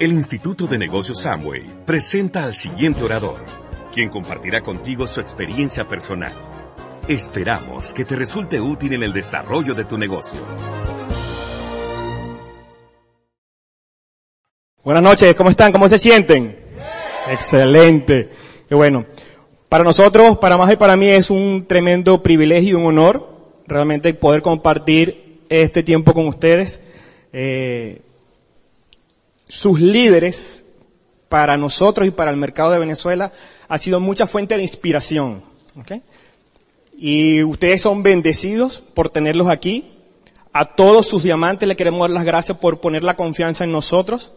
El Instituto de Negocios Samway presenta al siguiente orador, quien compartirá contigo su experiencia personal. Esperamos que te resulte útil en el desarrollo de tu negocio. Buenas noches, ¿cómo están? ¿Cómo se sienten? Excelente. Qué bueno. Para nosotros, para más y para mí es un tremendo privilegio y un honor realmente poder compartir este tiempo con ustedes. Eh, sus líderes para nosotros y para el mercado de Venezuela ha sido mucha fuente de inspiración. Y ustedes son bendecidos por tenerlos aquí. A todos sus diamantes le queremos dar las gracias por poner la confianza en nosotros.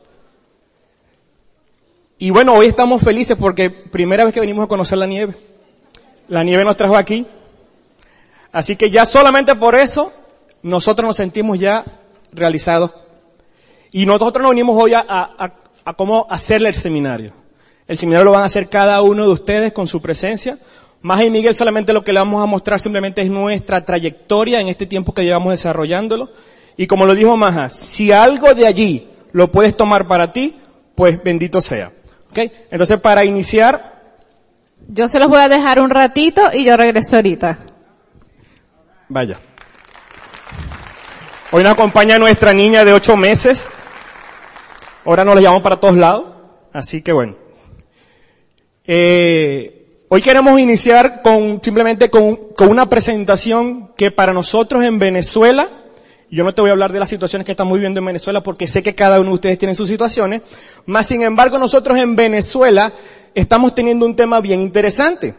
Y bueno, hoy estamos felices porque primera vez que venimos a conocer la nieve. La nieve nos trajo aquí. Así que ya solamente por eso nosotros nos sentimos ya realizados. Y nosotros no venimos hoy a, a, a cómo hacerle el seminario. El seminario lo van a hacer cada uno de ustedes con su presencia. Más y Miguel solamente lo que le vamos a mostrar simplemente es nuestra trayectoria en este tiempo que llevamos desarrollándolo. Y como lo dijo Maja, si algo de allí lo puedes tomar para ti, pues bendito sea. ¿Okay? Entonces, para iniciar... Yo se los voy a dejar un ratito y yo regreso ahorita. Vaya. Hoy nos acompaña nuestra niña de ocho meses. Ahora nos la llevamos para todos lados. Así que bueno. Eh, hoy queremos iniciar con simplemente con, con, una presentación que para nosotros en Venezuela, yo no te voy a hablar de las situaciones que estamos viviendo en Venezuela porque sé que cada uno de ustedes tiene sus situaciones, más sin embargo nosotros en Venezuela estamos teniendo un tema bien interesante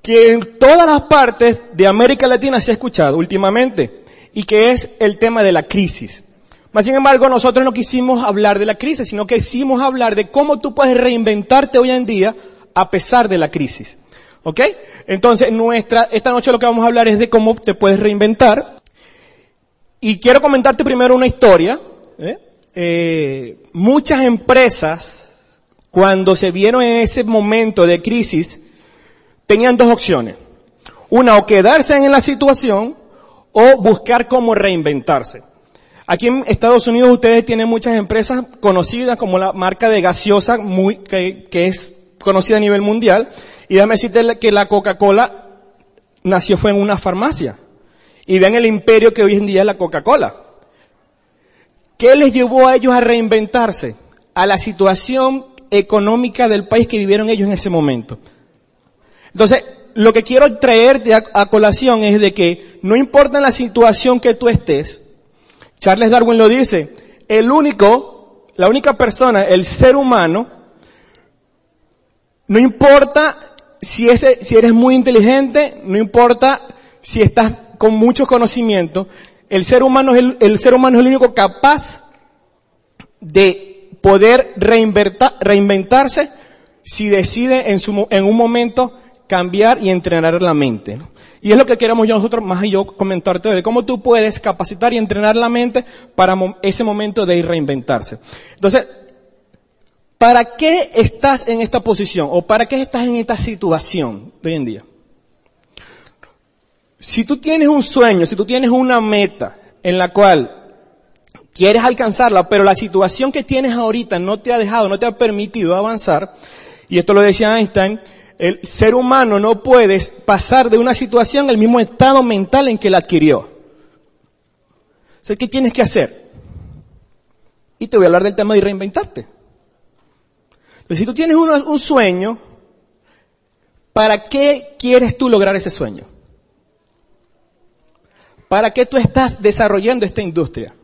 que en todas las partes de América Latina se ha escuchado últimamente y que es el tema de la crisis. Más sin embargo, nosotros no quisimos hablar de la crisis, sino que quisimos hablar de cómo tú puedes reinventarte hoy en día a pesar de la crisis. ¿Ok? Entonces, nuestra, esta noche lo que vamos a hablar es de cómo te puedes reinventar. Y quiero comentarte primero una historia. ¿eh? Eh, muchas empresas, cuando se vieron en ese momento de crisis, tenían dos opciones. Una, o quedarse en la situación o buscar cómo reinventarse. Aquí en Estados Unidos ustedes tienen muchas empresas conocidas como la marca de gaseosa muy, que, es conocida a nivel mundial. Y déjame decirte que la Coca-Cola nació fue en una farmacia. Y vean el imperio que hoy en día es la Coca-Cola. ¿Qué les llevó a ellos a reinventarse? A la situación económica del país que vivieron ellos en ese momento. Entonces, lo que quiero traerte a, a, colación es de que no importa la situación que tú estés, Charles Darwin lo dice, el único, la única persona, el ser humano, no importa si, ese, si eres muy inteligente, no importa si estás con mucho conocimiento, el ser humano es el, ser humano es el único capaz de poder reinventarse si decide en, su, en un momento cambiar y entrenar la mente. Y es lo que queremos yo nosotros, más y yo, comentarte de cómo tú puedes capacitar y entrenar la mente para ese momento de ir reinventarse. Entonces, ¿para qué estás en esta posición? ¿O para qué estás en esta situación hoy en día? Si tú tienes un sueño, si tú tienes una meta en la cual quieres alcanzarla, pero la situación que tienes ahorita no te ha dejado, no te ha permitido avanzar, y esto lo decía Einstein, el ser humano no puede pasar de una situación al mismo estado mental en que la adquirió. O ¿qué tienes que hacer? Y te voy a hablar del tema de reinventarte. Entonces, si tú tienes un sueño, ¿para qué quieres tú lograr ese sueño? ¿Para qué tú estás desarrollando esta industria?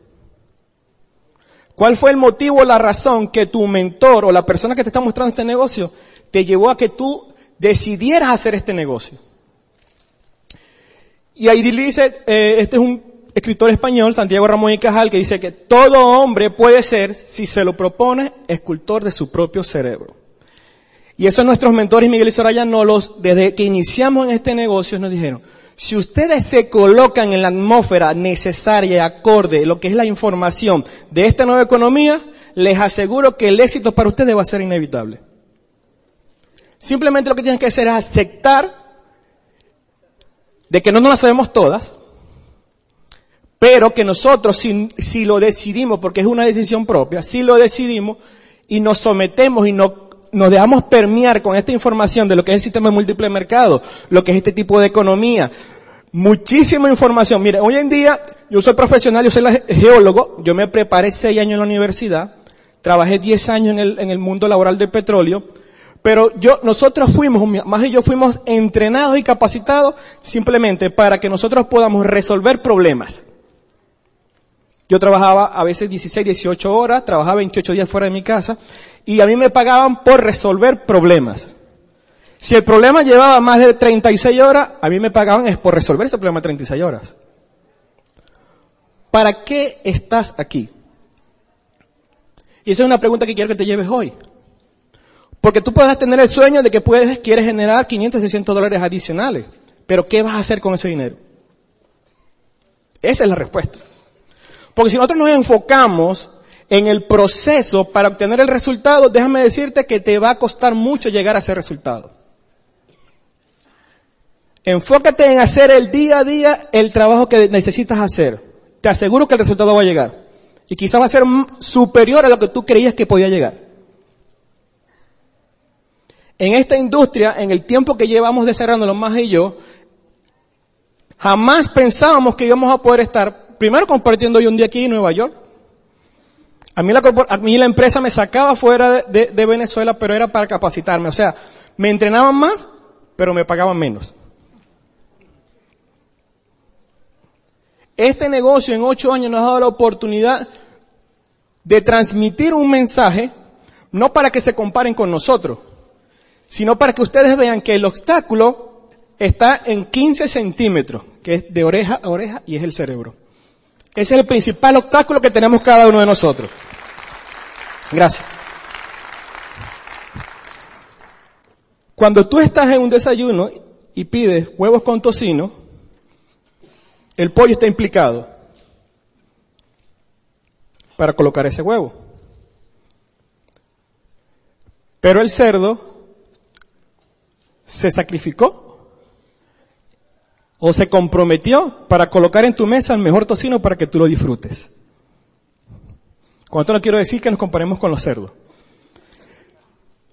¿Cuál fue el motivo o la razón que tu mentor o la persona que te está mostrando este negocio te llevó a que tú decidieras hacer este negocio. Y ahí dice, eh, este es un escritor español, Santiago Ramón y Cajal, que dice que todo hombre puede ser, si se lo propone, escultor de su propio cerebro. Y eso nuestros mentores, Miguel y Soraya, no los, desde que iniciamos en este negocio, nos dijeron, si ustedes se colocan en la atmósfera necesaria y acorde lo que es la información de esta nueva economía, les aseguro que el éxito para ustedes va a ser inevitable. Simplemente lo que tienes que hacer es aceptar de que no nos las sabemos todas, pero que nosotros si, si lo decidimos, porque es una decisión propia, si lo decidimos y nos sometemos y no, nos dejamos permear con esta información de lo que es el sistema de múltiple mercado, lo que es este tipo de economía, muchísima información. Mire, hoy en día yo soy profesional, yo soy geólogo, yo me preparé seis años en la universidad, trabajé diez años en el, en el mundo laboral del petróleo, pero yo, nosotros fuimos, más y yo fuimos entrenados y capacitados simplemente para que nosotros podamos resolver problemas. Yo trabajaba a veces 16, 18 horas, trabajaba 28 días fuera de mi casa y a mí me pagaban por resolver problemas. Si el problema llevaba más de 36 horas, a mí me pagaban es por resolver ese problema de 36 horas. ¿Para qué estás aquí? Y esa es una pregunta que quiero que te lleves hoy. Porque tú puedes tener el sueño de que puedes, quieres generar 500, 600 dólares adicionales. Pero ¿qué vas a hacer con ese dinero? Esa es la respuesta. Porque si nosotros nos enfocamos en el proceso para obtener el resultado, déjame decirte que te va a costar mucho llegar a ese resultado. Enfócate en hacer el día a día el trabajo que necesitas hacer. Te aseguro que el resultado va a llegar. Y quizás va a ser superior a lo que tú creías que podía llegar. En esta industria, en el tiempo que llevamos desarrollándolo más y yo, jamás pensábamos que íbamos a poder estar, primero compartiendo hoy un día aquí en Nueva York. A mí la, empresa me sacaba fuera de Venezuela, pero era para capacitarme. O sea, me entrenaban más, pero me pagaban menos. Este negocio en ocho años nos ha dado la oportunidad de transmitir un mensaje, no para que se comparen con nosotros, sino para que ustedes vean que el obstáculo está en 15 centímetros, que es de oreja a oreja y es el cerebro. Ese es el principal obstáculo que tenemos cada uno de nosotros. Gracias. Cuando tú estás en un desayuno y pides huevos con tocino, el pollo está implicado para colocar ese huevo. Pero el cerdo se sacrificó o se comprometió para colocar en tu mesa el mejor tocino para que tú lo disfrutes. Con esto no quiero decir que nos comparemos con los cerdos,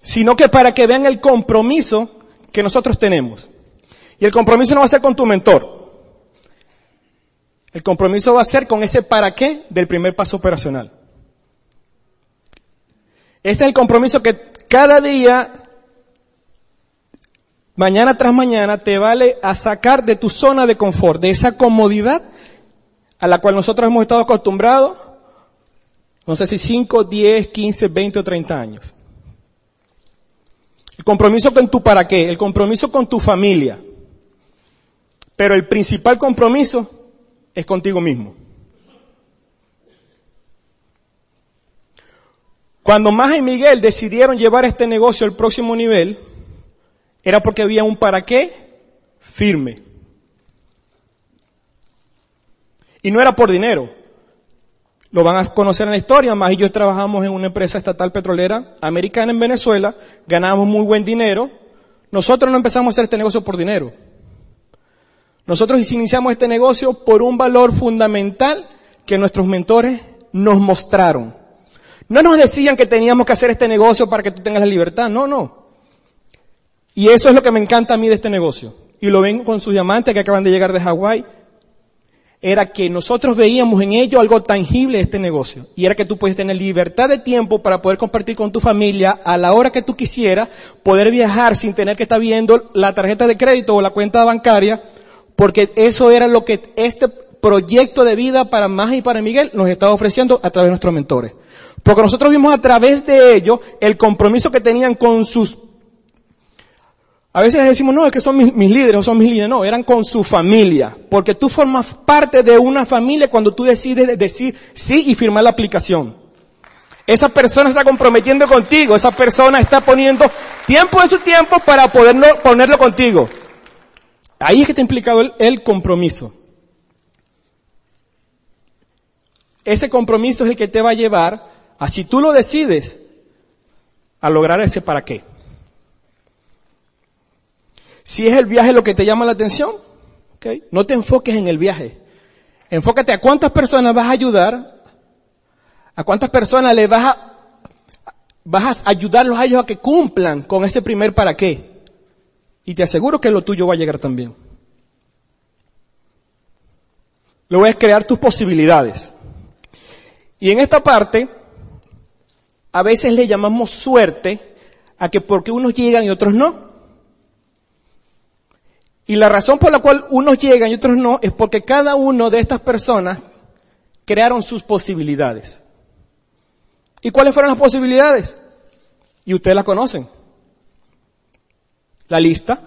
sino que para que vean el compromiso que nosotros tenemos. Y el compromiso no va a ser con tu mentor. El compromiso va a ser con ese para qué del primer paso operacional. Ese es el compromiso que cada día mañana tras mañana te vale a sacar de tu zona de confort, de esa comodidad a la cual nosotros hemos estado acostumbrados, no sé si 5, 10, 15, 20 o 30 años. El compromiso con tu para qué, el compromiso con tu familia. Pero el principal compromiso es contigo mismo. Cuando Maja y Miguel decidieron llevar este negocio al próximo nivel, era porque había un para qué firme. Y no era por dinero. Lo van a conocer en la historia. Más y yo trabajamos en una empresa estatal petrolera americana en Venezuela. Ganábamos muy buen dinero. Nosotros no empezamos a hacer este negocio por dinero. Nosotros iniciamos este negocio por un valor fundamental que nuestros mentores nos mostraron. No nos decían que teníamos que hacer este negocio para que tú tengas la libertad. No, no. Y eso es lo que me encanta a mí de este negocio. Y lo ven con sus diamantes que acaban de llegar de Hawái. Era que nosotros veíamos en ello algo tangible de este negocio. Y era que tú puedes tener libertad de tiempo para poder compartir con tu familia a la hora que tú quisieras, poder viajar sin tener que estar viendo la tarjeta de crédito o la cuenta bancaria, porque eso era lo que este proyecto de vida para Maja y para Miguel nos estaba ofreciendo a través de nuestros mentores. Porque nosotros vimos a través de ello el compromiso que tenían con sus a veces decimos, no, es que son mis, líderes o son mis líderes. No, eran con su familia. Porque tú formas parte de una familia cuando tú decides decir sí y firmar la aplicación. Esa persona está comprometiendo contigo. Esa persona está poniendo tiempo de su tiempo para poderlo, ponerlo contigo. Ahí es que está implicado el, el compromiso. Ese compromiso es el que te va a llevar a, si tú lo decides, a lograr ese para qué. Si es el viaje lo que te llama la atención, okay, no te enfoques en el viaje. Enfócate a cuántas personas vas a ayudar, a cuántas personas le vas a, vas a ayudarlos a ellos a que cumplan con ese primer para qué. Y te aseguro que lo tuyo va a llegar también. Luego es crear tus posibilidades. Y en esta parte, a veces le llamamos suerte a que porque unos llegan y otros no. Y la razón por la cual unos llegan y otros no es porque cada uno de estas personas crearon sus posibilidades. ¿Y cuáles fueron las posibilidades? Y ustedes las conocen. La lista.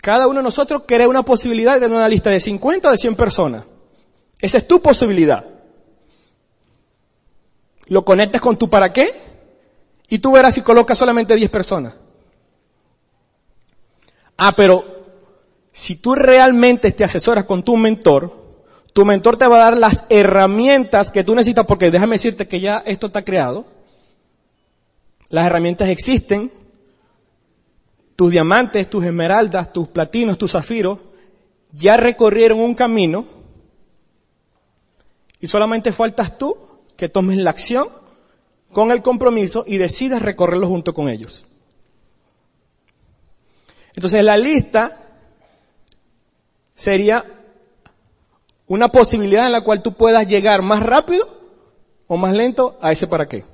Cada uno de nosotros crea una posibilidad de una lista de 50 o de 100 personas. Esa es tu posibilidad. Lo conectas con tu para qué y tú verás si colocas solamente 10 personas. Ah, pero si tú realmente te asesoras con tu mentor, tu mentor te va a dar las herramientas que tú necesitas, porque déjame decirte que ya esto está creado. Las herramientas existen. Tus diamantes, tus esmeraldas, tus platinos, tus zafiros, ya recorrieron un camino y solamente faltas tú que tomes la acción con el compromiso y decidas recorrerlo junto con ellos. Entonces la lista sería una posibilidad en la cual tú puedas llegar más rápido o más lento a ese para qué.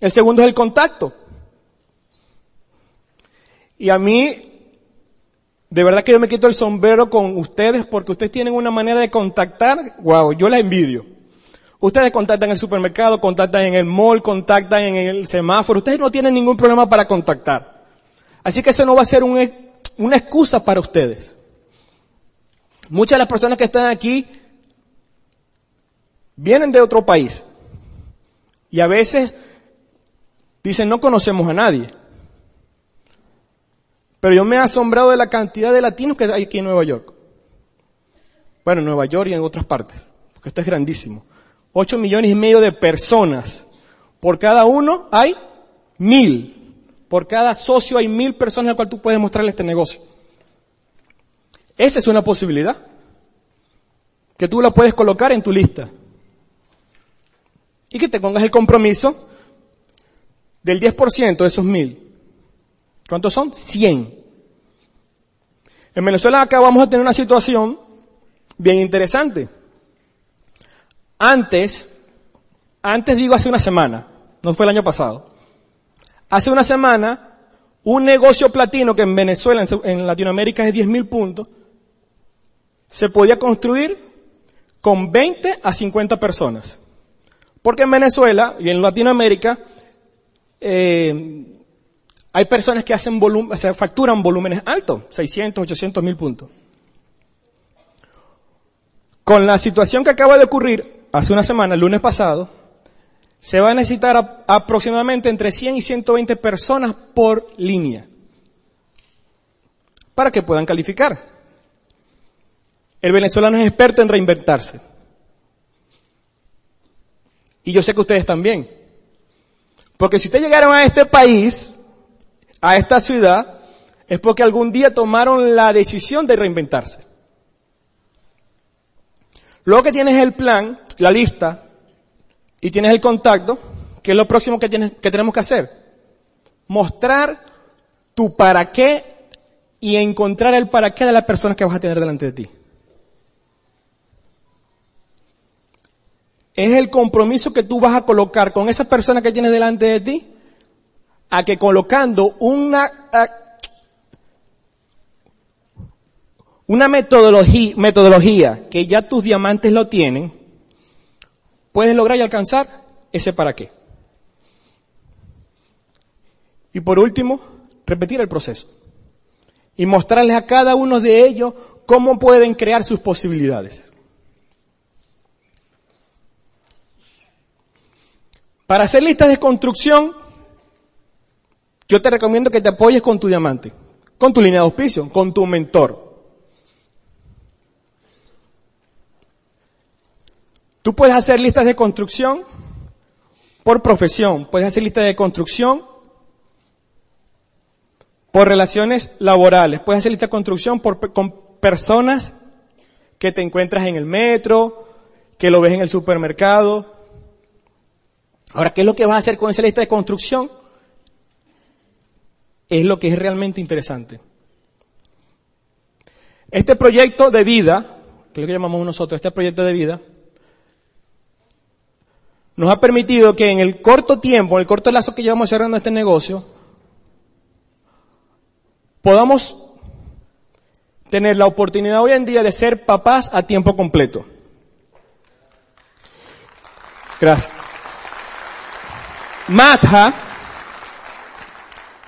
El segundo es el contacto. Y a mí, de verdad que yo me quito el sombrero con ustedes porque ustedes tienen una manera de contactar, wow, yo la envidio. Ustedes contactan en el supermercado, contactan en el mall, contactan en el semáforo, ustedes no tienen ningún problema para contactar. Así que eso no va a ser una excusa para ustedes. Muchas de las personas que están aquí vienen de otro país y a veces dicen no conocemos a nadie. Pero yo me he asombrado de la cantidad de latinos que hay aquí en Nueva York. Bueno, en Nueva York y en otras partes, porque esto es grandísimo. Ocho millones y medio de personas. Por cada uno hay mil. Por cada socio hay mil personas a las tú puedes mostrarle este negocio. Esa es una posibilidad. Que tú la puedes colocar en tu lista. Y que te pongas el compromiso del 10% de esos mil. ¿Cuántos son? 100. En Venezuela acá vamos a tener una situación bien interesante. Antes, antes digo hace una semana, no fue el año pasado. Hace una semana, un negocio platino que en Venezuela, en Latinoamérica es de 10 mil puntos, se podía construir con 20 a 50 personas. Porque en Venezuela y en Latinoamérica eh, hay personas que hacen o facturan volúmenes altos, 600, 800 mil puntos. Con la situación que acaba de ocurrir hace una semana, el lunes pasado, se va a necesitar aproximadamente entre 100 y 120 personas por línea para que puedan calificar. El venezolano es experto en reinventarse. Y yo sé que ustedes también. Porque si ustedes llegaron a este país, a esta ciudad, es porque algún día tomaron la decisión de reinventarse. Luego que tienes el plan, la lista, y tienes el contacto, ¿qué es lo próximo que, tienes, que tenemos que hacer? Mostrar tu para qué y encontrar el para qué de la persona que vas a tener delante de ti. Es el compromiso que tú vas a colocar con esa persona que tienes delante de ti, a que colocando una, una metodología, metodología que ya tus diamantes lo tienen, puedes lograr y alcanzar ese para qué. Y por último, repetir el proceso. Y mostrarles a cada uno de ellos cómo pueden crear sus posibilidades. Para hacer listas de construcción, yo te recomiendo que te apoyes con tu diamante, con tu línea de auspicio, con tu mentor. Tú puedes hacer listas de construcción por profesión, puedes hacer listas de construcción por relaciones laborales, puedes hacer listas de construcción por, con personas que te encuentras en el metro, que lo ves en el supermercado. Ahora, ¿qué es lo que vas a hacer con esa lista de construcción? Es lo que es realmente interesante. Este proyecto de vida, que es lo que llamamos nosotros, este proyecto de vida, nos ha permitido que en el corto tiempo, en el corto lazo que llevamos cerrando este negocio, podamos tener la oportunidad hoy en día de ser papás a tiempo completo. Gracias. Matha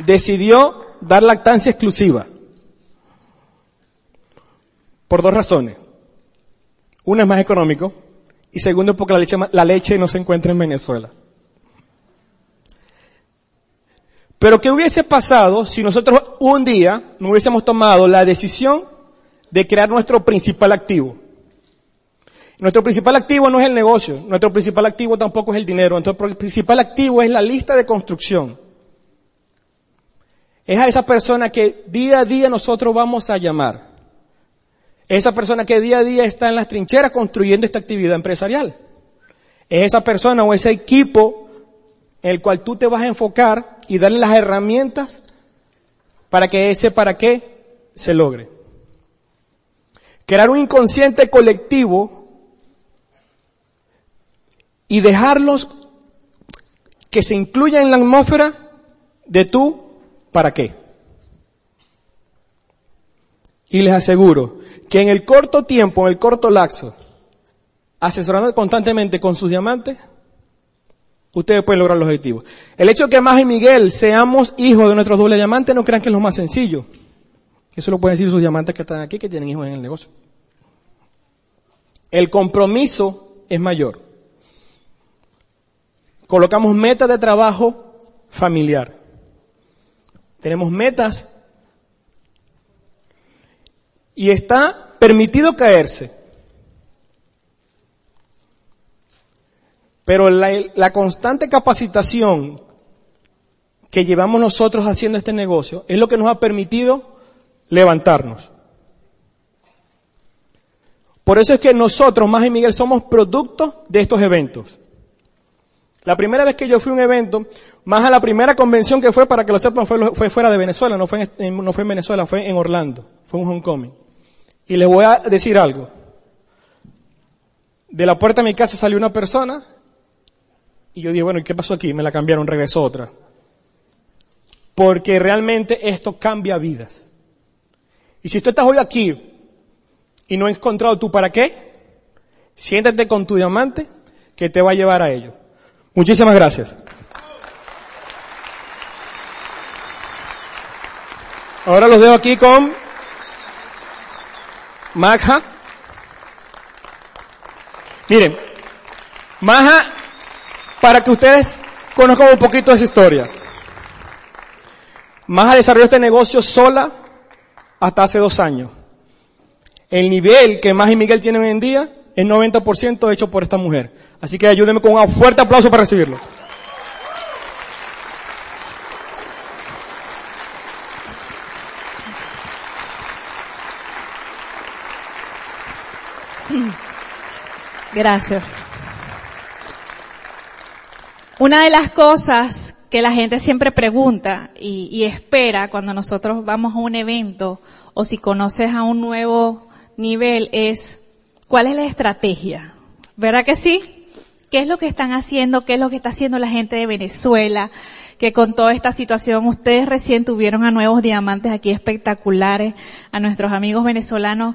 decidió dar lactancia exclusiva. Por dos razones. Una es más económico y segundo porque la leche, no se encuentra en Venezuela. Pero ¿qué hubiese pasado si nosotros un día no hubiésemos tomado la decisión de crear nuestro principal activo? Nuestro principal activo no es el negocio, nuestro principal activo tampoco es el dinero, nuestro principal activo es la lista de construcción. Es a esa persona que día a día nosotros vamos a llamar. Esa persona que día a día está en las trincheras construyendo esta actividad empresarial. Es esa persona o ese equipo en el cual tú te vas a enfocar y darle las herramientas para que ese para qué se logre. Crear un inconsciente colectivo y dejarlos que se incluyan en la atmósfera de tú para qué. Y les aseguro que en el corto tiempo, en el corto laxo, asesorando constantemente con sus diamantes, ustedes pueden lograr los objetivos. El hecho de que Más y Miguel seamos hijos de nuestros doble diamantes, no crean que es lo más sencillo. Eso lo pueden decir sus diamantes que están aquí, que tienen hijos en el negocio. El compromiso es mayor. Colocamos metas de trabajo familiar. Tenemos metas y está permitido caerse. Pero la, constante capacitación que llevamos nosotros haciendo este negocio es lo que nos ha permitido levantarnos. Por eso es que nosotros, más y Miguel, somos productos de estos eventos. La primera vez que yo fui a un evento, más a la primera convención que fue, para que lo sepan, fue, fuera de Venezuela, no fue, en, no fue en Venezuela, fue en Orlando, fue un homecoming. Y les voy a decir algo. De la puerta de mi casa salió una persona y yo dije, bueno, ¿y qué pasó aquí? Me la cambiaron, regresó otra. Porque realmente esto cambia vidas. Y si tú estás hoy aquí y no has encontrado tú para qué, siéntate con tu diamante que te va a llevar a ello. Muchísimas gracias. Ahora los dejo aquí con Maja. Miren, Maja, para que ustedes conozcan un poquito de esa historia. Maja desarrolló este negocio sola hasta hace dos años. El nivel que Maja y Miguel tienen hoy en día es 90% hecho por esta mujer. Así que ayúdenme con un fuerte aplauso para recibirlo. Gracias. Una de las cosas que la gente siempre pregunta y, espera cuando nosotros vamos a un evento o si conoces a un nuevo nivel es, ¿cuál es la estrategia? ¿Verdad que sí? ¿Qué es lo que están haciendo? ¿Qué es lo que está haciendo la gente de Venezuela? Que con toda esta situación ustedes recién tuvieron a nuevos diamantes aquí espectaculares, a nuestros amigos venezolanos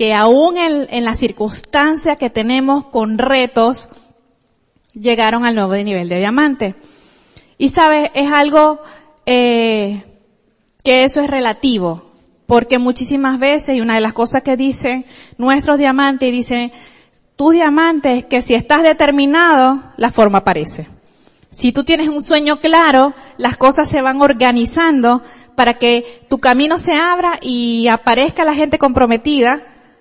que aún en, la circunstancia que tenemos con retos, llegaron al nuevo nivel de diamante. Y sabes, es algo eh, que eso es relativo, porque muchísimas veces, y una de las cosas que dicen nuestros diamantes, dicen, tu diamante es que si estás determinado, la forma aparece. Si tú tienes un sueño claro, las cosas se van organizando para que tu camino se abra y aparezca la gente comprometida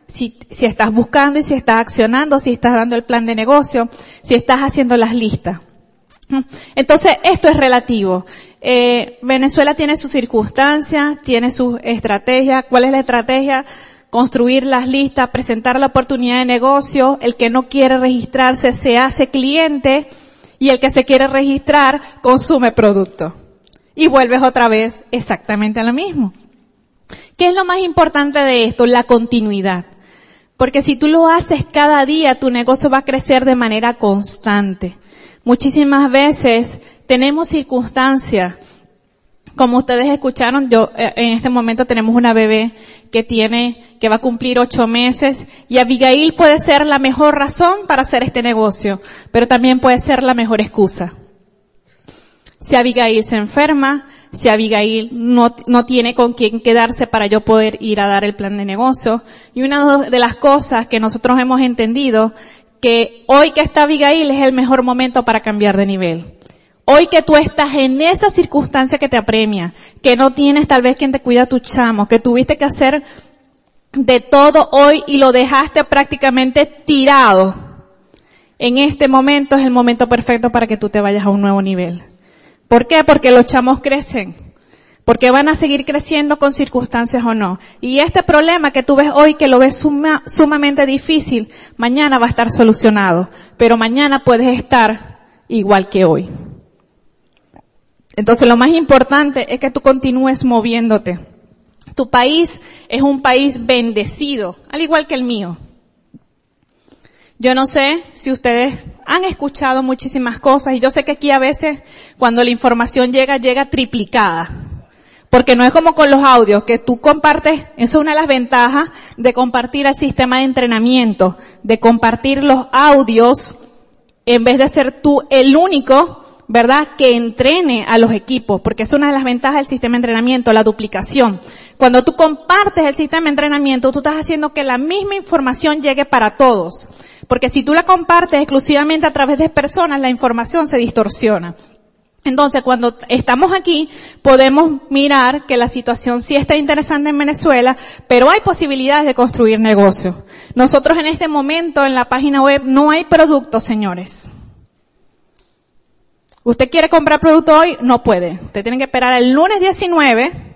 si, si estás buscando y si estás accionando, si estás dando el plan de negocio, si estás haciendo las listas. Entonces, esto es relativo. Eh, Venezuela tiene sus circunstancias, tiene sus estrategias. ¿Cuál es la estrategia? construir las listas, presentar la oportunidad de negocio, el que no quiere registrarse se hace cliente y el que se quiere registrar consume producto. Y vuelves otra vez exactamente a lo mismo. ¿Qué es lo más importante de esto? La continuidad. Porque si tú lo haces cada día, tu negocio va a crecer de manera constante. Muchísimas veces tenemos circunstancias como ustedes escucharon, yo eh, en este momento tenemos una bebé que tiene, que va a cumplir ocho meses y Abigail puede ser la mejor razón para hacer este negocio, pero también puede ser la mejor excusa. Si Abigail se enferma, si Abigail no, no tiene con quién quedarse para yo poder ir a dar el plan de negocio. Y una de las cosas que nosotros hemos entendido, que hoy que está Abigail es el mejor momento para cambiar de nivel. Hoy que tú estás en esa circunstancia que te apremia, que no tienes tal vez quien te cuida a tu chamo, que tuviste que hacer de todo hoy y lo dejaste prácticamente tirado. En este momento es el momento perfecto para que tú te vayas a un nuevo nivel. ¿Por qué? Porque los chamos crecen. Porque van a seguir creciendo con circunstancias o no. Y este problema que tú ves hoy, que lo ves sumamente difícil, mañana va a estar solucionado. Pero mañana puedes estar igual que hoy. Entonces lo más importante es que tú continúes moviéndote. Tu país es un país bendecido, al igual que el mío. Yo no sé si ustedes han escuchado muchísimas cosas y yo sé que aquí a veces cuando la información llega, llega triplicada. Porque no es como con los audios, que tú compartes, eso es una de las ventajas de compartir el sistema de entrenamiento, de compartir los audios en vez de ser tú el único ¿verdad? Que entrene a los equipos, porque es una de las ventajas del sistema de entrenamiento, la duplicación. Cuando tú compartes el sistema de entrenamiento, tú estás haciendo que la misma información llegue para todos. Porque si tú la compartes exclusivamente a través de personas, la información se distorsiona. Entonces, cuando estamos aquí, podemos mirar que la situación sí está interesante en Venezuela, pero hay posibilidades de construir negocios. Nosotros en este momento en la página web no hay productos, señores. Usted quiere comprar producto hoy, no puede. Usted tiene que esperar el lunes 19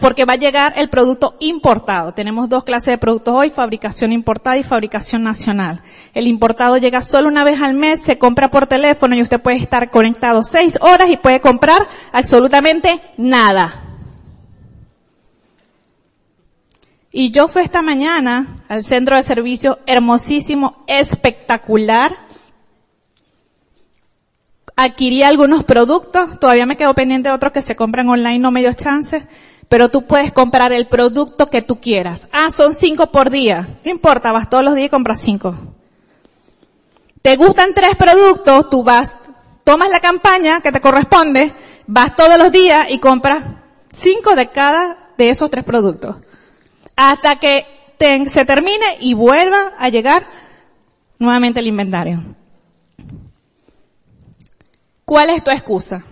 porque va a llegar el producto importado. Tenemos dos clases de productos hoy, fabricación importada y fabricación nacional. El importado llega solo una vez al mes, se compra por teléfono y usted puede estar conectado seis horas y puede comprar absolutamente nada. Y yo fui esta mañana al centro de servicio hermosísimo, espectacular, adquirí algunos productos, todavía me quedo pendiente de otros que se compran online, no me dio chance, pero tú puedes comprar el producto que tú quieras. Ah, son cinco por día. No importa, vas todos los días y compras cinco. ¿Te gustan tres productos? Tú vas, tomas la campaña que te corresponde, vas todos los días y compras cinco de cada de esos tres productos. Hasta que se termine y vuelva a llegar nuevamente el inventario. ¿Cuál es tu excusa?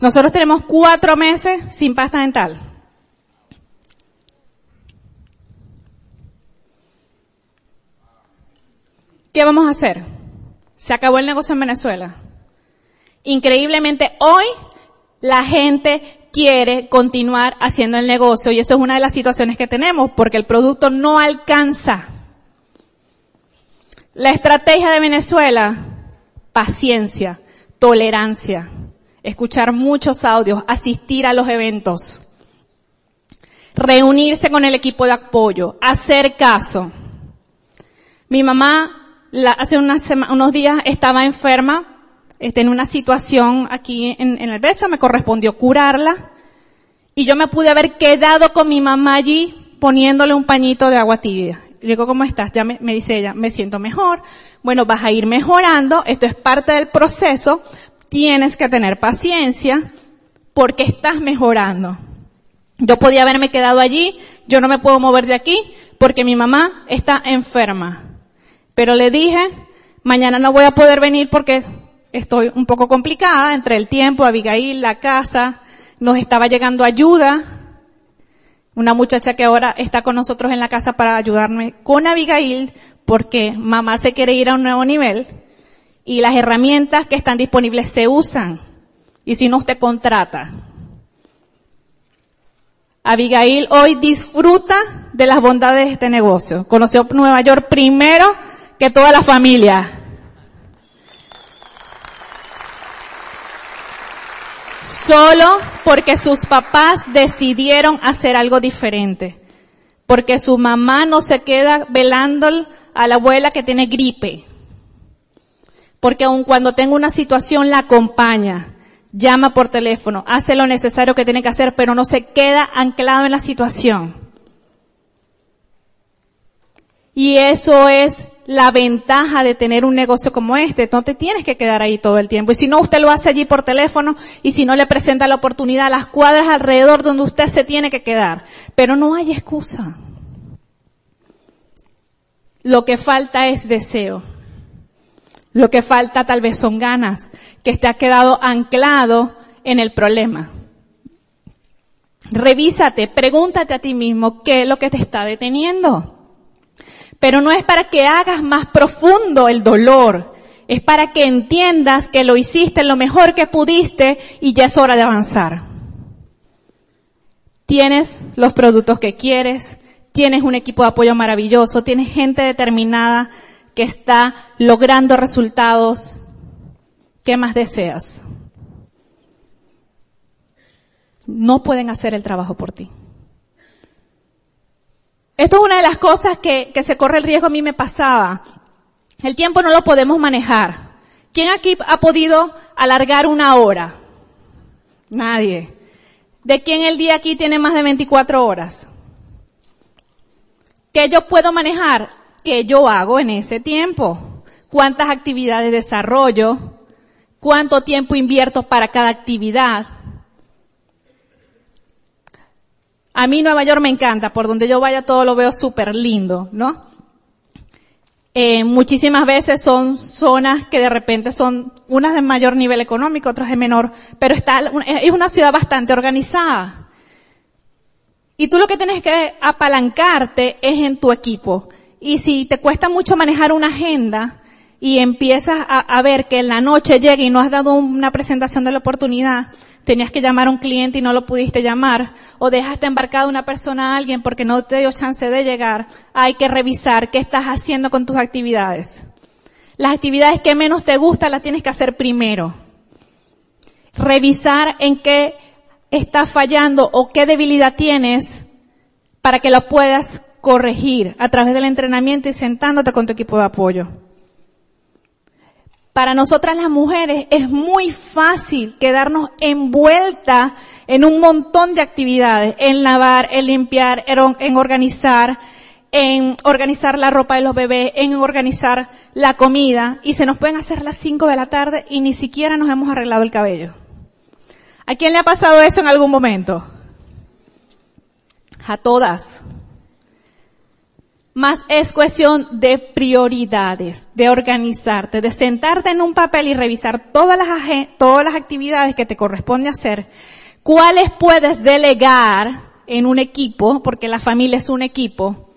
Nosotros tenemos cuatro meses sin pasta dental. ¿Qué vamos a hacer? Se acabó el negocio en Venezuela. Increíblemente hoy la gente quiere continuar haciendo el negocio y eso es una de las situaciones que tenemos porque el producto no alcanza. La estrategia de Venezuela, paciencia, tolerancia, escuchar muchos audios, asistir a los eventos, reunirse con el equipo de apoyo, hacer caso. Mi mamá hace unos días estaba enferma, este, en una situación aquí en, en el pecho, me correspondió curarla y yo me pude haber quedado con mi mamá allí poniéndole un pañito de agua tibia le digo, ¿cómo estás? Ya me, dice ella, me siento mejor. Bueno, vas a ir mejorando, esto es parte del proceso, tienes que tener paciencia porque estás mejorando. Yo podía haberme quedado allí, yo no me puedo mover de aquí porque mi mamá está enferma. Pero le dije, mañana no voy a poder venir porque estoy un poco complicada entre el tiempo, Abigail, la casa, nos estaba llegando ayuda, una muchacha que ahora está con nosotros en la casa para ayudarme con Abigail, porque mamá se quiere ir a un nuevo nivel y las herramientas que están disponibles se usan. Y si no, usted contrata. Abigail hoy disfruta de las bondades de este negocio. Conoció Nueva York primero que toda la familia. Solo porque sus papás decidieron hacer algo diferente. Porque su mamá no se queda velando a la abuela que tiene gripe. Porque aun cuando tenga una situación la acompaña, llama por teléfono, hace lo necesario que tiene que hacer, pero no se queda anclado en la situación. Y eso es la ventaja de tener un negocio como este. No te tienes que quedar ahí todo el tiempo. Y si no, usted lo hace allí por teléfono y si no le presenta la oportunidad, las cuadras alrededor donde usted se tiene que quedar. Pero no hay excusa. Lo que falta es deseo. Lo que falta tal vez son ganas, que te ha quedado anclado en el problema. Revísate, pregúntate a ti mismo qué es lo que te está deteniendo. Pero no es para que hagas más profundo el dolor, es para que entiendas que lo hiciste lo mejor que pudiste y ya es hora de avanzar. Tienes los productos que quieres, tienes un equipo de apoyo maravilloso, tienes gente determinada que está logrando resultados. ¿Qué más deseas? No pueden hacer el trabajo por ti. Esto es una de las cosas que, se corre el riesgo, a mí me pasaba. El tiempo no lo podemos manejar. ¿Quién aquí ha podido alargar una hora? Nadie. ¿De quién el día aquí tiene más de 24 horas? ¿Qué yo puedo manejar? ¿Qué yo hago en ese tiempo? ¿Cuántas actividades desarrollo? ¿Cuánto tiempo invierto para cada actividad? A mí Nueva York me encanta, por donde yo vaya todo lo veo súper lindo, ¿no? Eh, muchísimas veces son zonas que de repente son unas de mayor nivel económico, otras de menor, pero está, es una ciudad bastante organizada. Y tú lo que tienes que apalancarte es en tu equipo. Y si te cuesta mucho manejar una agenda y empiezas a, ver que en la noche llega y no has dado una presentación de la oportunidad, tenías que llamar a un cliente y no lo pudiste llamar, o dejaste embarcada una persona a alguien porque no te dio chance de llegar, hay que revisar qué estás haciendo con tus actividades. Las actividades que menos te gustan las tienes que hacer primero. Revisar en qué estás fallando o qué debilidad tienes para que lo puedas corregir a través del entrenamiento y sentándote con tu equipo de apoyo. Para nosotras las mujeres es muy fácil quedarnos envueltas en un montón de actividades, en lavar, en limpiar, en organizar, en organizar la ropa de los bebés, en organizar la comida, y se nos pueden hacer las 5 de la tarde y ni siquiera nos hemos arreglado el cabello. ¿A quién le ha pasado eso en algún momento? A todas más es cuestión de prioridades, de organizarte, de sentarte en un papel y revisar todas las, todas las actividades que te corresponde hacer, cuáles puedes delegar en un equipo, porque la familia es un equipo,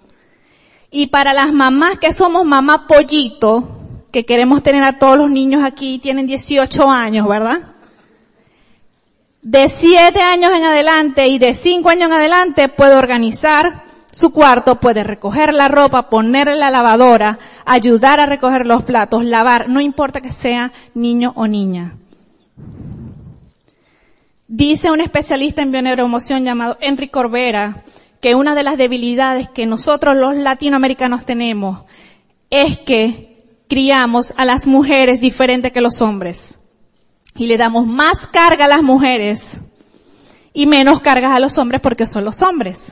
y para las mamás que somos mamá pollito, que queremos tener a todos los niños aquí, tienen 18 años, ¿verdad? De 7 años en adelante y de 5 años en adelante puedo organizar su cuarto, puede recoger la ropa, ponerle la lavadora, ayudar a recoger los platos, lavar, no importa que sea niño o niña. Dice un especialista en bioneuroemoción llamado Enrique Corbera que una de las debilidades que nosotros los latinoamericanos tenemos es que criamos a las mujeres diferente que los hombres. Y le damos más carga a las mujeres y menos cargas a los hombres porque son los hombres.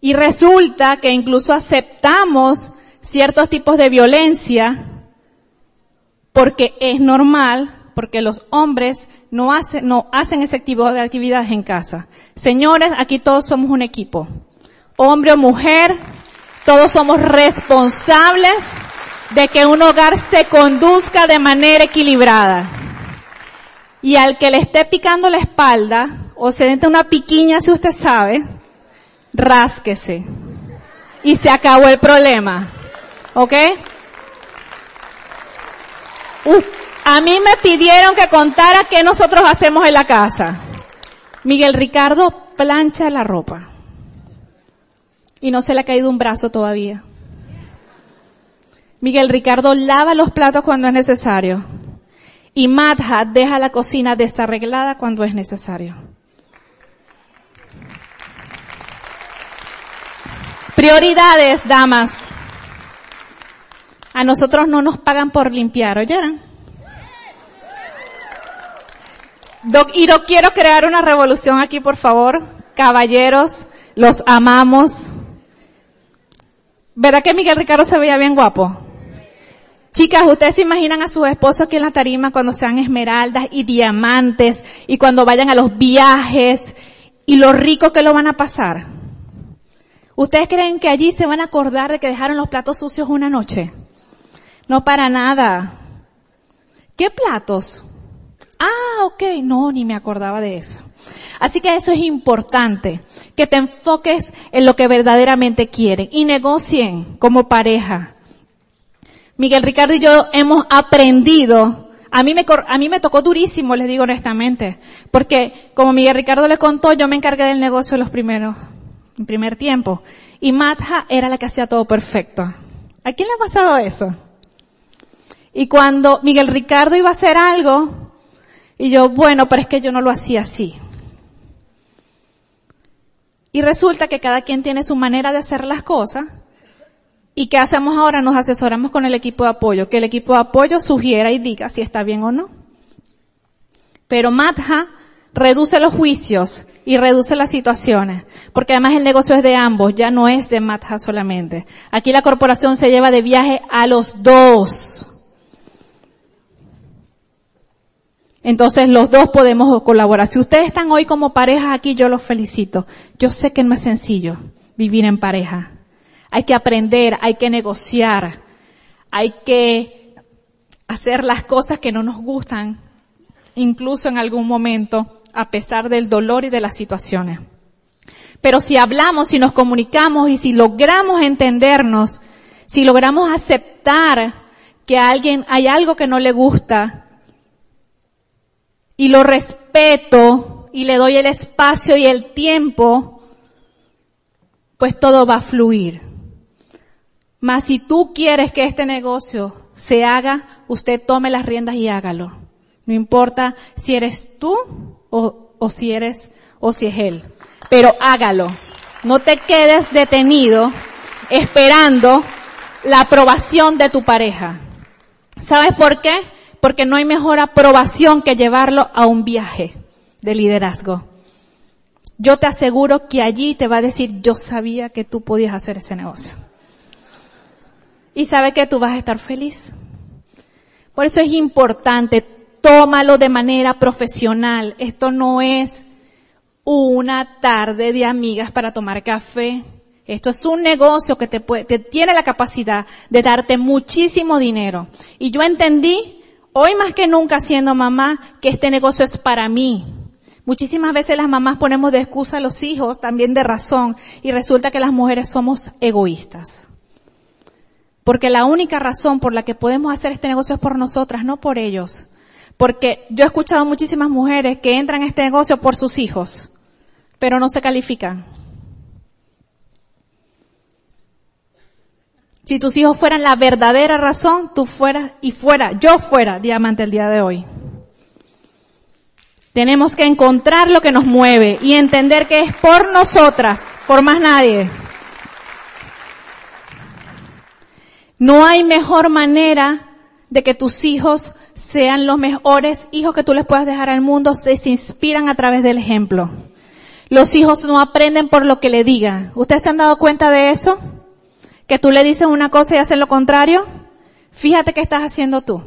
Y resulta que incluso aceptamos ciertos tipos de violencia porque es normal, porque los hombres no hacen, no hacen ese tipo de actividades en casa. Señores, aquí todos somos un equipo. Hombre o mujer, todos somos responsables de que un hogar se conduzca de manera equilibrada. Y al que le esté picando la espalda, o se dente una piquiña si usted sabe, rásquese. Y se acabó el problema. ¿Ok? a mí me pidieron que contara qué nosotros hacemos en la casa. Miguel Ricardo plancha la ropa. Y no se le ha caído un brazo todavía. Miguel Ricardo lava los platos cuando es necesario. Y Madha deja la cocina desarreglada cuando es necesario. Prioridades, damas. A nosotros no nos pagan por limpiar, ¿oyeron? y no quiero crear una revolución aquí, por favor. Caballeros, los amamos. ¿Verdad que Miguel Ricardo se veía bien guapo? Chicas, ustedes se imaginan a sus esposos aquí en la tarima cuando sean esmeraldas y diamantes y cuando vayan a los viajes y lo rico que lo van a pasar. ¿Ustedes creen que allí se van a acordar de que dejaron los platos sucios una noche? No para nada. ¿Qué platos? Ah, ok, no, ni me acordaba de eso. Así que eso es importante, que te enfoques en lo que verdaderamente quieren y negocien como pareja. Miguel Ricardo y yo hemos aprendido, a mí me, a mí me tocó durísimo, les digo honestamente, porque como Miguel Ricardo le contó, yo me encargué del negocio los primeros, en primer tiempo, y Matja era la que hacía todo perfecto. ¿A quién le ha pasado eso? Y cuando Miguel Ricardo iba a hacer algo, y yo, bueno, pero es que yo no lo hacía así. Y resulta que cada quien tiene su manera de hacer las cosas, ¿Y qué hacemos ahora? Nos asesoramos con el equipo de apoyo, que el equipo de apoyo sugiera y diga si está bien o no. Pero Madha reduce los juicios y reduce las situaciones, porque además el negocio es de ambos, ya no es de Madha solamente. Aquí la corporación se lleva de viaje a los dos. Entonces los dos podemos colaborar. Si ustedes están hoy como pareja aquí, yo los felicito. Yo sé que no es sencillo vivir en pareja. Hay que aprender, hay que negociar, hay que hacer las cosas que no nos gustan, incluso en algún momento, a pesar del dolor y de las situaciones. Pero si hablamos, si nos comunicamos y si logramos entendernos, si logramos aceptar que a alguien hay algo que no le gusta y lo respeto y le doy el espacio y el tiempo, pues todo va a fluir. Mas si tú quieres que este negocio se haga, usted tome las riendas y hágalo. No importa si eres tú o, o si eres o si es él. Pero hágalo. No te quedes detenido esperando la aprobación de tu pareja. ¿Sabes por qué? Porque no hay mejor aprobación que llevarlo a un viaje de liderazgo. Yo te aseguro que allí te va a decir, yo sabía que tú podías hacer ese negocio y sabe que tú vas a estar feliz. Por eso es importante, tómalo de manera profesional. Esto no es una tarde de amigas para tomar café. Esto es un negocio que te, puede, tiene la capacidad de darte muchísimo dinero. Y yo entendí, hoy más que nunca siendo mamá, que este negocio es para mí. Muchísimas veces las mamás ponemos de excusa a los hijos, también de razón, y resulta que las mujeres somos egoístas. Porque la única razón por la que podemos hacer este negocio es por nosotras, no por ellos. Porque yo he escuchado muchísimas mujeres que entran a este negocio por sus hijos, pero no se califican. Si tus hijos fueran la verdadera razón, tú fueras y fuera, yo fuera diamante el día de hoy. Tenemos que encontrar lo que nos mueve y entender que es por nosotras, por más nadie. No hay mejor manera de que tus hijos sean los mejores hijos que tú les puedas dejar al mundo, se, inspiran a través del ejemplo. Los hijos no aprenden por lo que le digan. ¿Ustedes se han dado cuenta de eso? Que tú le dices una cosa y hacen lo contrario. Fíjate qué estás haciendo tú.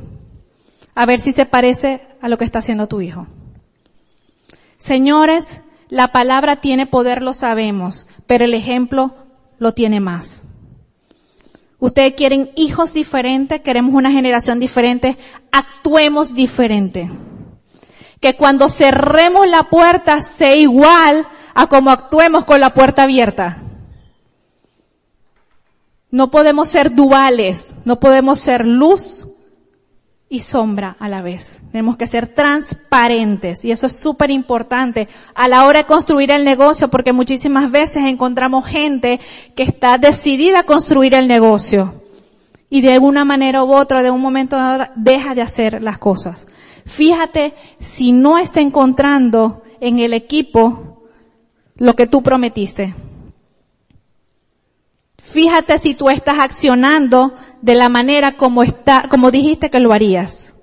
A ver si se parece a lo que está haciendo tu hijo. Señores, la palabra tiene poder, lo sabemos, pero el ejemplo lo tiene más. Ustedes quieren hijos diferentes, queremos una generación diferente, actuemos diferente. Que cuando cerremos la puerta sea igual a como actuemos con la puerta abierta. No podemos ser duales, no podemos ser luz y sombra a la vez. Tenemos que ser transparentes y eso es súper importante a la hora de construir el negocio porque muchísimas veces encontramos gente que está decidida a construir el negocio y de alguna manera u otra, de un momento a otro, deja de hacer las cosas. Fíjate si no está encontrando en el equipo lo que tú prometiste. Fíjate si tú estás accionando de la manera como está, como dijiste que lo harías.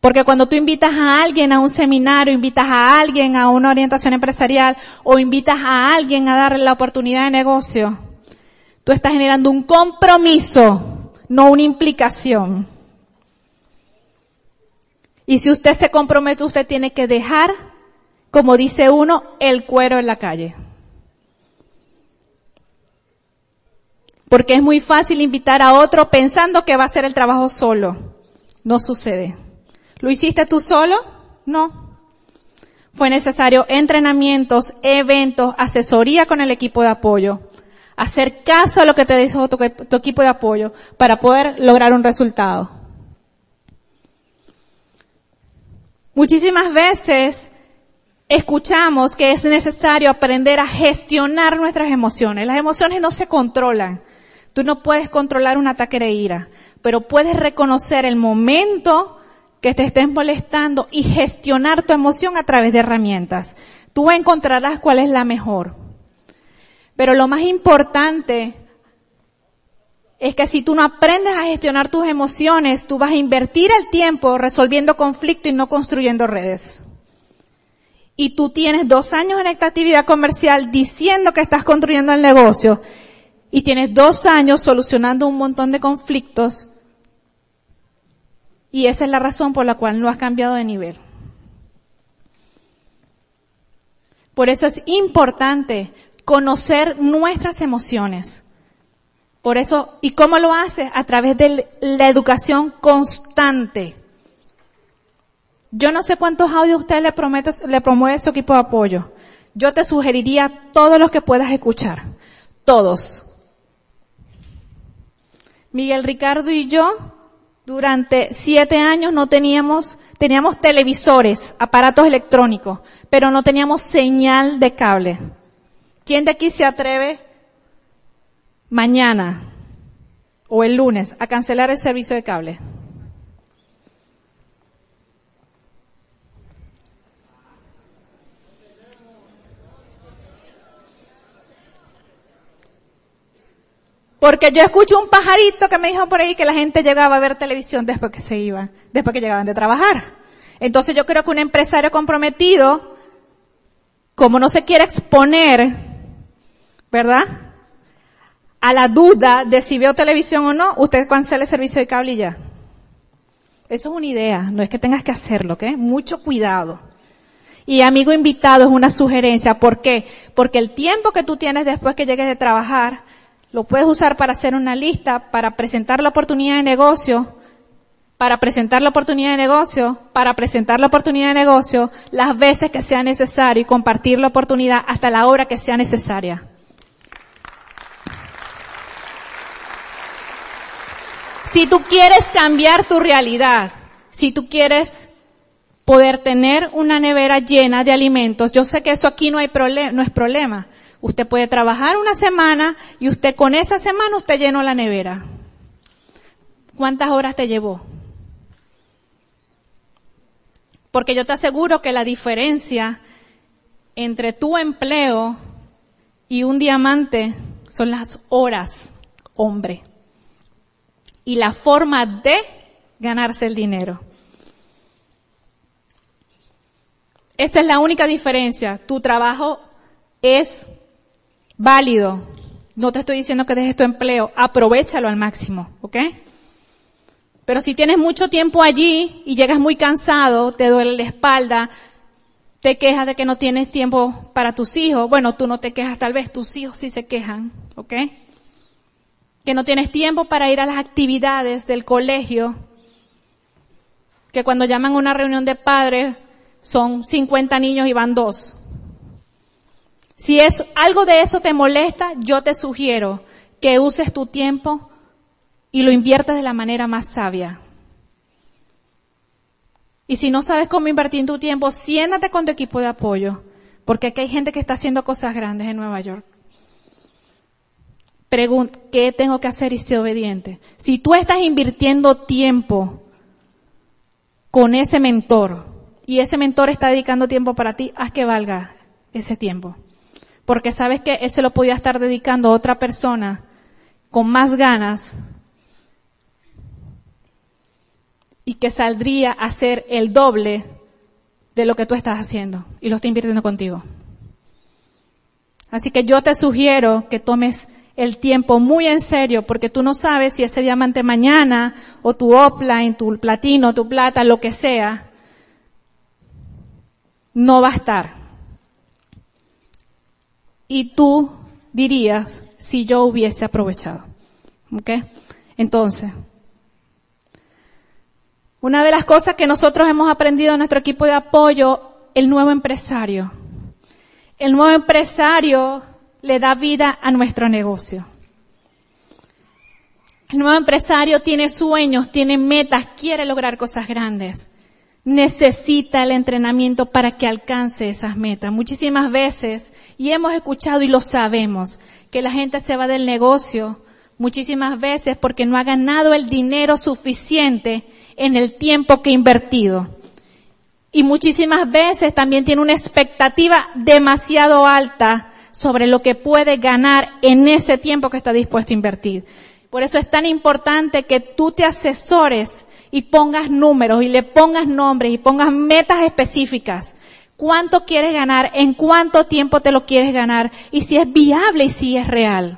Porque cuando tú invitas a alguien a un seminario, invitas a alguien a una orientación empresarial o invitas a alguien a darle la oportunidad de negocio, tú estás generando un compromiso, no una implicación. Y si usted se compromete, usted tiene que dejar, como dice uno, el cuero en la calle. Porque es muy fácil invitar a otro pensando que va a hacer el trabajo solo. No sucede. ¿Lo hiciste tú solo? No. Fue necesario entrenamientos, eventos, asesoría con el equipo de apoyo. Hacer caso a lo que te dijo tu, tu equipo de apoyo para poder lograr un resultado. Muchísimas veces escuchamos que es necesario aprender a gestionar nuestras emociones. Las emociones no se controlan. Tú no puedes controlar un ataque de ira, pero puedes reconocer el momento que te estés molestando y gestionar tu emoción a través de herramientas. Tú encontrarás cuál es la mejor. Pero lo más importante es que si tú no aprendes a gestionar tus emociones, tú vas a invertir el tiempo resolviendo conflictos y no construyendo redes. Y tú tienes dos años en esta actividad comercial diciendo que estás construyendo el negocio y tienes dos años solucionando un montón de conflictos y esa es la razón por la cual no has cambiado de nivel. Por eso es importante conocer nuestras emociones. Por eso, ¿y cómo lo haces? A través de la educación constante. Yo no sé cuántos audios usted le, promete, le promueve su equipo de apoyo. Yo te sugeriría todos los que puedas escuchar. Todos. Miguel Ricardo y yo durante siete años no teníamos, teníamos televisores, aparatos electrónicos, pero no teníamos señal de cable. ¿Quién de aquí se atreve mañana o el lunes a cancelar el servicio de cable? Porque yo escucho un pajarito que me dijo por ahí que la gente llegaba a ver televisión después que se iban, después que llegaban de trabajar. Entonces yo creo que un empresario comprometido, como no se quiere exponer, ¿verdad? A la duda de si veo televisión o no, usted cancela el servicio de cable y ya. Eso es una idea, no es que tengas que hacerlo, ¿ok? Mucho cuidado. Y amigo invitado es una sugerencia. ¿Por qué? Porque el tiempo que tú tienes después que llegues de trabajar, lo puedes usar para hacer una lista, para presentar la oportunidad de negocio, para presentar la oportunidad de negocio, para presentar la oportunidad de negocio las veces que sea necesario y compartir la oportunidad hasta la hora que sea necesaria. Si tú quieres cambiar tu realidad, si tú quieres poder tener una nevera llena de alimentos, yo sé que eso aquí no hay problema, no es problema. Usted puede trabajar una semana y usted con esa semana usted llenó la nevera. ¿Cuántas horas te llevó? Porque yo te aseguro que la diferencia entre tu empleo y un diamante son las horas, hombre. Y la forma de ganarse el dinero. Esa es la única diferencia. Tu trabajo es válido. No te estoy diciendo que dejes tu empleo, aprovechalo al máximo, ¿ok? Pero si tienes mucho tiempo allí y llegas muy cansado, te duele la espalda, te quejas de que no tienes tiempo para tus hijos, bueno, tú no te quejas, tal vez tus hijos sí se quejan, ¿ok? Que no tienes tiempo para ir a las actividades del colegio, que cuando llaman a una reunión de padres son 50 niños y van dos. Si es, algo de eso te molesta, yo te sugiero que uses tu tiempo y lo inviertas de la manera más sabia. Y si no sabes cómo invertir tu tiempo, siéntate con tu equipo de apoyo, porque aquí hay gente que está haciendo cosas grandes en Nueva York. Pregunta, ¿qué tengo que hacer y ser obediente? Si tú estás invirtiendo tiempo con ese mentor y ese mentor está dedicando tiempo para ti, haz que valga ese tiempo. Porque sabes que él se lo podía estar dedicando a otra persona con más ganas y que saldría a ser el doble de lo que tú estás haciendo y lo está invirtiendo contigo. Así que yo te sugiero que tomes el tiempo muy en serio porque tú no sabes si ese diamante mañana o tu offline, tu platino, tu plata, lo que sea, no va a estar. Y tú dirías si yo hubiese aprovechado. ¿Ok? Entonces, una de las cosas que nosotros hemos aprendido en nuestro equipo de apoyo, el nuevo empresario. El nuevo empresario le da vida a nuestro negocio. El nuevo empresario tiene sueños, tiene metas, quiere lograr cosas grandes. Necesita el entrenamiento para que alcance esas metas. Muchísimas veces, y hemos escuchado y lo sabemos, que la gente se va del negocio muchísimas veces porque no ha ganado el dinero suficiente en el tiempo que ha invertido. Y muchísimas veces también tiene una expectativa demasiado alta sobre lo que puede ganar en ese tiempo que está dispuesto a invertir. Por eso es tan importante que tú te asesores y pongas números y le pongas nombres y pongas metas específicas. ¿Cuánto quieres ganar? ¿En cuánto tiempo te lo quieres ganar? Y si es viable y si es real.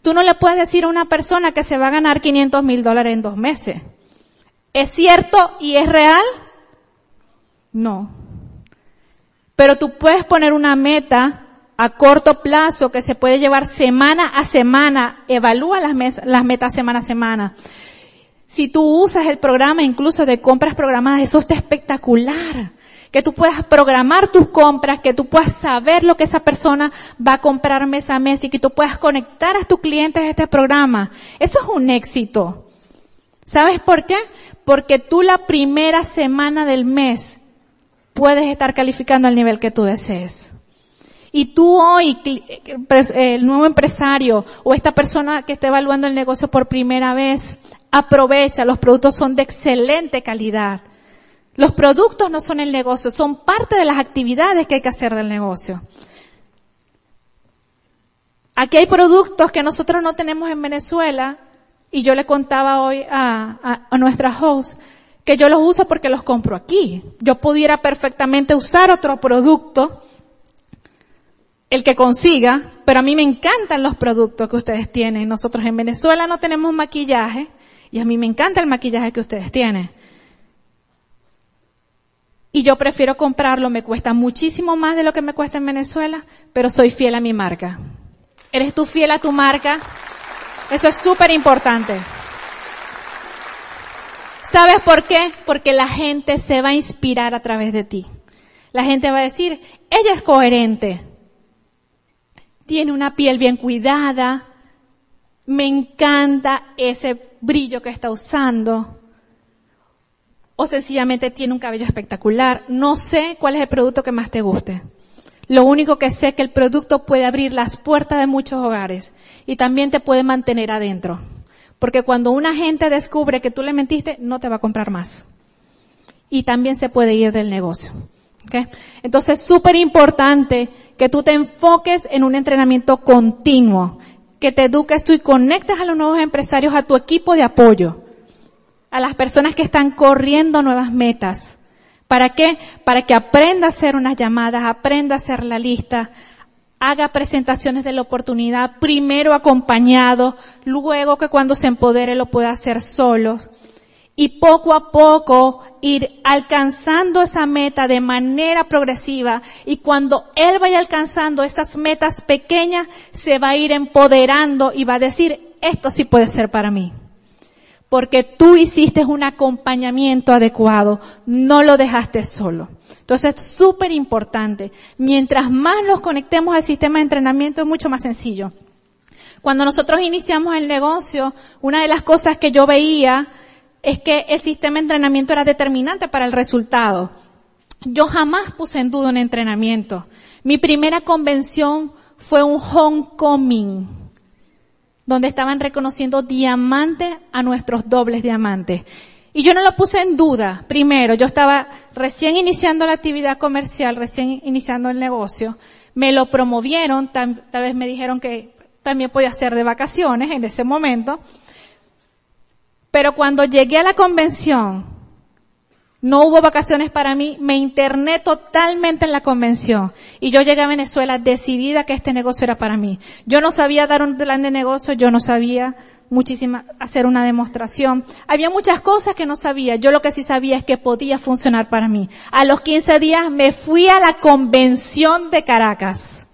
Tú no le puedes decir a una persona que se va a ganar 500 mil dólares en dos meses. ¿Es cierto y es real? No. Pero tú puedes poner una meta a corto plazo que se puede llevar semana a semana. Evalúa las, las metas semana a semana. Si tú usas el programa incluso de compras programadas, eso está espectacular. Que tú puedas programar tus compras, que tú puedas saber lo que esa persona va a comprar mes a mes y que tú puedas conectar a tus clientes a este programa. Eso es un éxito. ¿Sabes por qué? Porque tú la primera semana del mes puedes estar calificando al nivel que tú desees. Y tú hoy, el nuevo empresario o esta persona que está evaluando el negocio por primera vez, aprovecha, los productos son de excelente calidad. Los productos no son el negocio, son parte de las actividades que hay que hacer del negocio. Aquí hay productos que nosotros no tenemos en Venezuela y yo le contaba hoy a, nuestra host que yo los uso porque los compro aquí. Yo pudiera perfectamente usar otro producto, el que consiga, pero a mí me encantan los productos que ustedes tienen. Nosotros en Venezuela no tenemos maquillaje y a mí me encanta el maquillaje que ustedes tienen. Y yo prefiero comprarlo, me cuesta muchísimo más de lo que me cuesta en Venezuela, pero soy fiel a mi marca. ¿Eres tú fiel a tu marca? Eso es súper importante. ¿Sabes por qué? Porque la gente se va a inspirar a través de ti. La gente va a decir, ella es coherente, tiene una piel bien cuidada, me encanta ese brillo que está usando, o sencillamente tiene un cabello espectacular. No sé cuál es el producto que más te guste. Lo único que sé es que el producto puede abrir las puertas de muchos hogares y también te puede mantener adentro. Porque cuando una gente descubre que tú le mentiste, no te va a comprar más. Y también se puede ir del negocio. ¿Okay? Entonces, súper importante que tú te enfoques en un entrenamiento continuo, que te eduques tú y conectes a los nuevos empresarios a tu equipo de apoyo, a las personas que están corriendo nuevas metas, ¿Para qué? Para que aprenda a hacer unas llamadas, aprenda a hacer la lista, haga presentaciones de la oportunidad, primero acompañado, luego que cuando se empodere lo pueda hacer solo. Y poco a poco ir alcanzando esa meta de manera progresiva y cuando él vaya alcanzando esas metas pequeñas, se va a ir empoderando y va a decir, esto sí puede ser para mí porque tú hiciste un acompañamiento adecuado, no lo dejaste solo. Entonces, es súper importante. Mientras más nos conectemos al sistema de entrenamiento, es mucho más sencillo. Cuando nosotros iniciamos el negocio, una de las cosas que yo veía es que el sistema de entrenamiento era determinante para el resultado. Yo jamás puse en duda un entrenamiento. Mi primera convención fue un homecoming, donde estaban reconociendo diamantes a nuestros dobles diamantes. Y yo no lo puse en duda. Primero, yo estaba recién iniciando la actividad comercial, recién iniciando el negocio. Me lo promovieron, tal, vez me dijeron que también podía ser de vacaciones en ese momento. Pero cuando llegué a la convención, no hubo vacaciones para mí, me interné totalmente en la convención. Y yo llegué a Venezuela decidida que este negocio era para mí. Yo no sabía dar un plan de negocio, yo no sabía muchísima, hacer una demostración. Había muchas cosas que no sabía. Yo lo que sí sabía es que podía funcionar para mí. A los 15 días me fui a la convención de Caracas.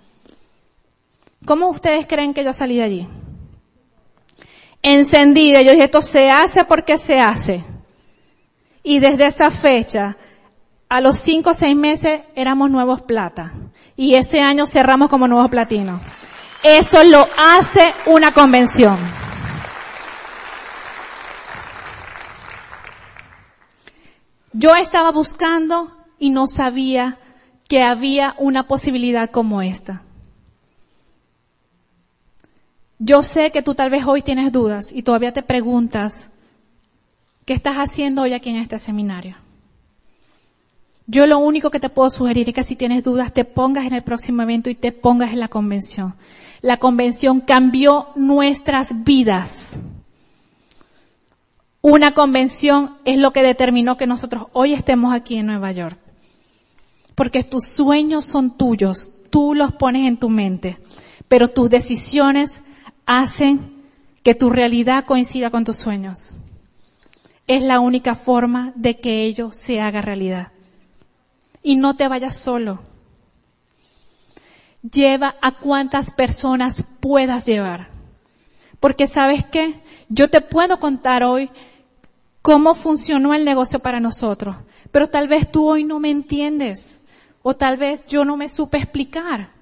¿Cómo ustedes creen que yo salí de allí? Encendida. Yo dije, esto se hace porque se hace. Y desde esa fecha, a los cinco o seis meses éramos nuevos plata. Y ese año cerramos como nuevos platinos. Eso lo hace una convención. Yo estaba buscando y no sabía que había una posibilidad como esta. Yo sé que tú tal vez hoy tienes dudas y todavía te preguntas, ¿qué estás haciendo hoy aquí en este seminario? Yo lo único que te puedo sugerir es que si tienes dudas te pongas en el próximo evento y te pongas en la convención. La convención cambió nuestras vidas. Una convención es lo que determinó que nosotros hoy estemos aquí en Nueva York. Porque tus sueños son tuyos, tú los pones en tu mente, pero tus decisiones hacen que tu realidad coincida con tus sueños. Es la única forma de que ello se haga realidad. Y no te vayas solo. Lleva a cuantas personas puedas llevar. Porque sabes qué? Yo te puedo contar hoy cómo funcionó el negocio para nosotros. Pero tal vez tú hoy no me entiendes o tal vez yo no me supe explicar.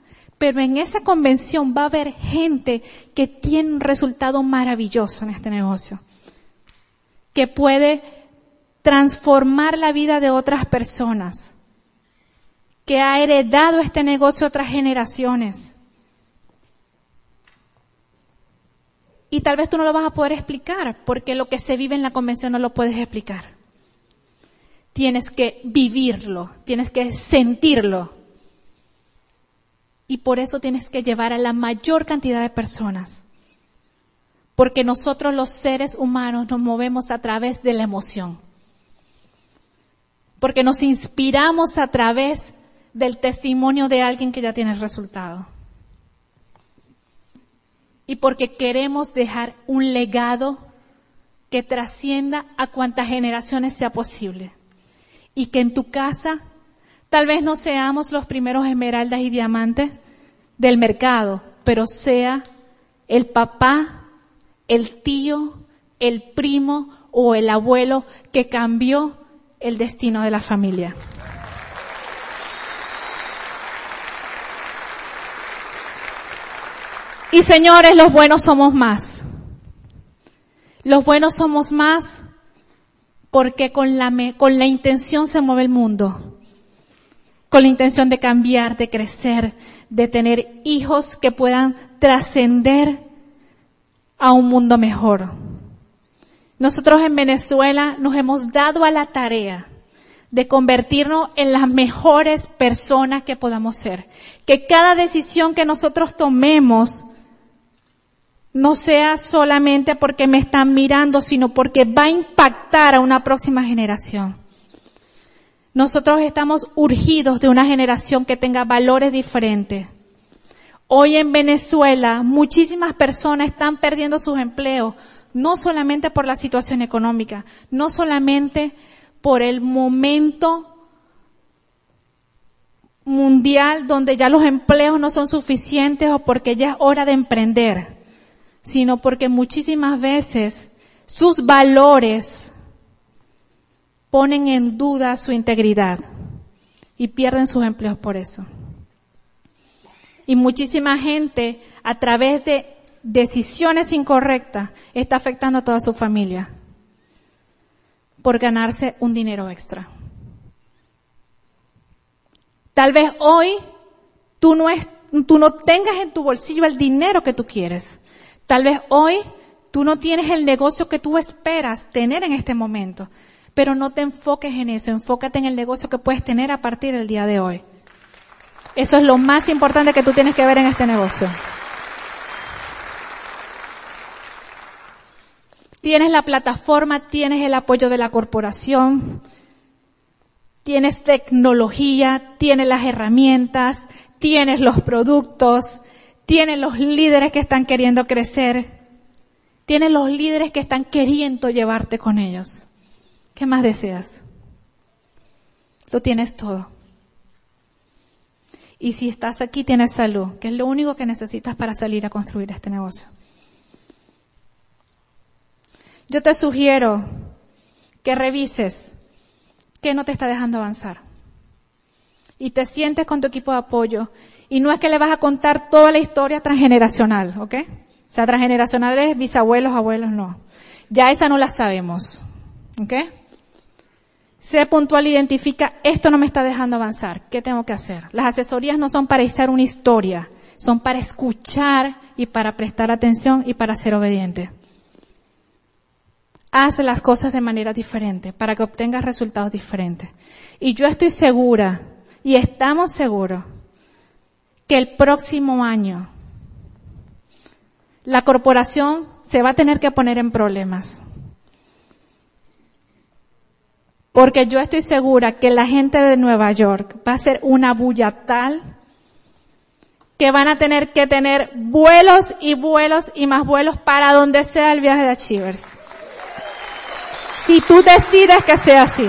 Pero en esa convención va a haber gente que tiene un resultado maravilloso en este negocio, que puede transformar la vida de otras personas, que ha heredado este negocio a otras generaciones Y tal vez tú no lo vas a poder explicar, porque lo que se vive en la convención no lo puedes explicar. Tienes que vivirlo, tienes que sentirlo. Y por eso tienes que llevar a la mayor cantidad de personas. Porque nosotros los seres humanos nos movemos a través de la emoción. Porque nos inspiramos a través del testimonio de alguien que ya tiene el resultado y porque queremos dejar un legado que trascienda a cuantas generaciones sea posible. Y que en tu casa tal vez no seamos los primeros esmeraldas y diamantes del mercado, pero sea el papá, el tío, el primo o el abuelo que cambió el destino de la familia. Y señores, los buenos somos más. Los buenos somos más porque con la, con la intención se mueve el mundo. Con la intención de cambiar, de crecer, de tener hijos que puedan trascender a un mundo mejor. Nosotros en Venezuela nos hemos dado a la tarea de convertirnos en las mejores personas que podamos ser. Que cada decisión que nosotros tomemos no sea solamente porque me están mirando, sino porque va a impactar a una próxima generación. Nosotros estamos urgidos de una generación que tenga valores diferentes. Hoy en Venezuela muchísimas personas están perdiendo sus empleos, no solamente por la situación económica, no solamente por el momento mundial donde ya los empleos no son suficientes o porque ya es hora de emprender sino porque muchísimas veces sus valores ponen en duda su integridad y pierden sus empleos por eso. Y muchísima gente a través de decisiones incorrectas está afectando a toda su familia. por ganarse un dinero extra. Tal vez hoy tú no, tengas en tu bolsillo el dinero que tú quieres. Tal vez hoy tú no tienes el negocio que tú esperas tener en este momento. Pero no te enfoques en eso, enfócate en el negocio que puedes tener a partir del día de hoy. Eso es lo más importante que tú tienes que ver en este negocio. Tienes la plataforma, tienes el apoyo de la corporación, tienes tecnología, tienes las herramientas, tienes los productos, tienes los líderes que están queriendo crecer, tienes los líderes que están queriendo llevarte con ellos. ¿Qué más deseas? Lo tienes todo. Y si estás aquí, tienes salud, que es lo único que necesitas para salir a construir este negocio. Yo te sugiero que revises qué no te está dejando avanzar. Y te sientes con tu equipo de apoyo. Y no es que le vas a contar toda la historia transgeneracional, ¿ok? O sea, transgeneracional es bisabuelos, abuelos, no. Ya esa no la sabemos, ¿ok? Sé puntual, identifica, esto no me está dejando avanzar, ¿qué tengo que hacer? Las asesorías no son para echar una historia, son para escuchar y para prestar atención y para ser obediente. Haz las cosas de manera diferente para que obtengas resultados diferentes. Y yo estoy segura, y estamos seguros, que el próximo año la corporación se va a tener que poner en problemas Porque yo estoy segura que la gente de Nueva York va a ser una bulla tal que van a tener que tener vuelos y vuelos y más vuelos para donde sea el viaje de Achievers. Si tú decides que sea así.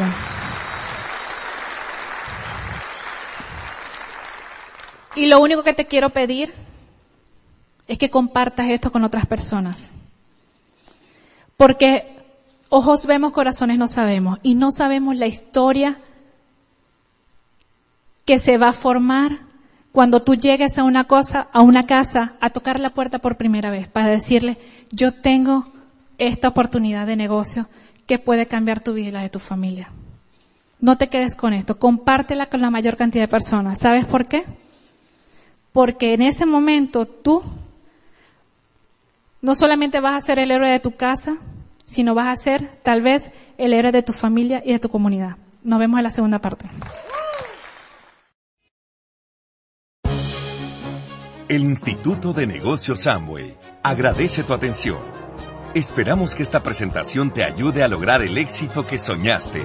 Y lo único que te quiero pedir es que compartas esto con otras personas. Porque Ojos vemos, corazones no sabemos. Y no sabemos la historia que se va a formar cuando tú llegues a una cosa, a una casa, a tocar la puerta por primera vez, para decirle, yo tengo esta oportunidad de negocio que puede cambiar tu vida y la de tu familia. No te quedes con esto, compártela con la mayor cantidad de personas. ¿Sabes por qué? Porque en ese momento tú no solamente vas a ser el héroe de tu casa, sino vas a ser tal vez el héroe de tu familia y de tu comunidad. Nos vemos en la segunda parte. El Instituto de Negocios Samway agradece tu atención. Esperamos que esta presentación te ayude a lograr el éxito que soñaste.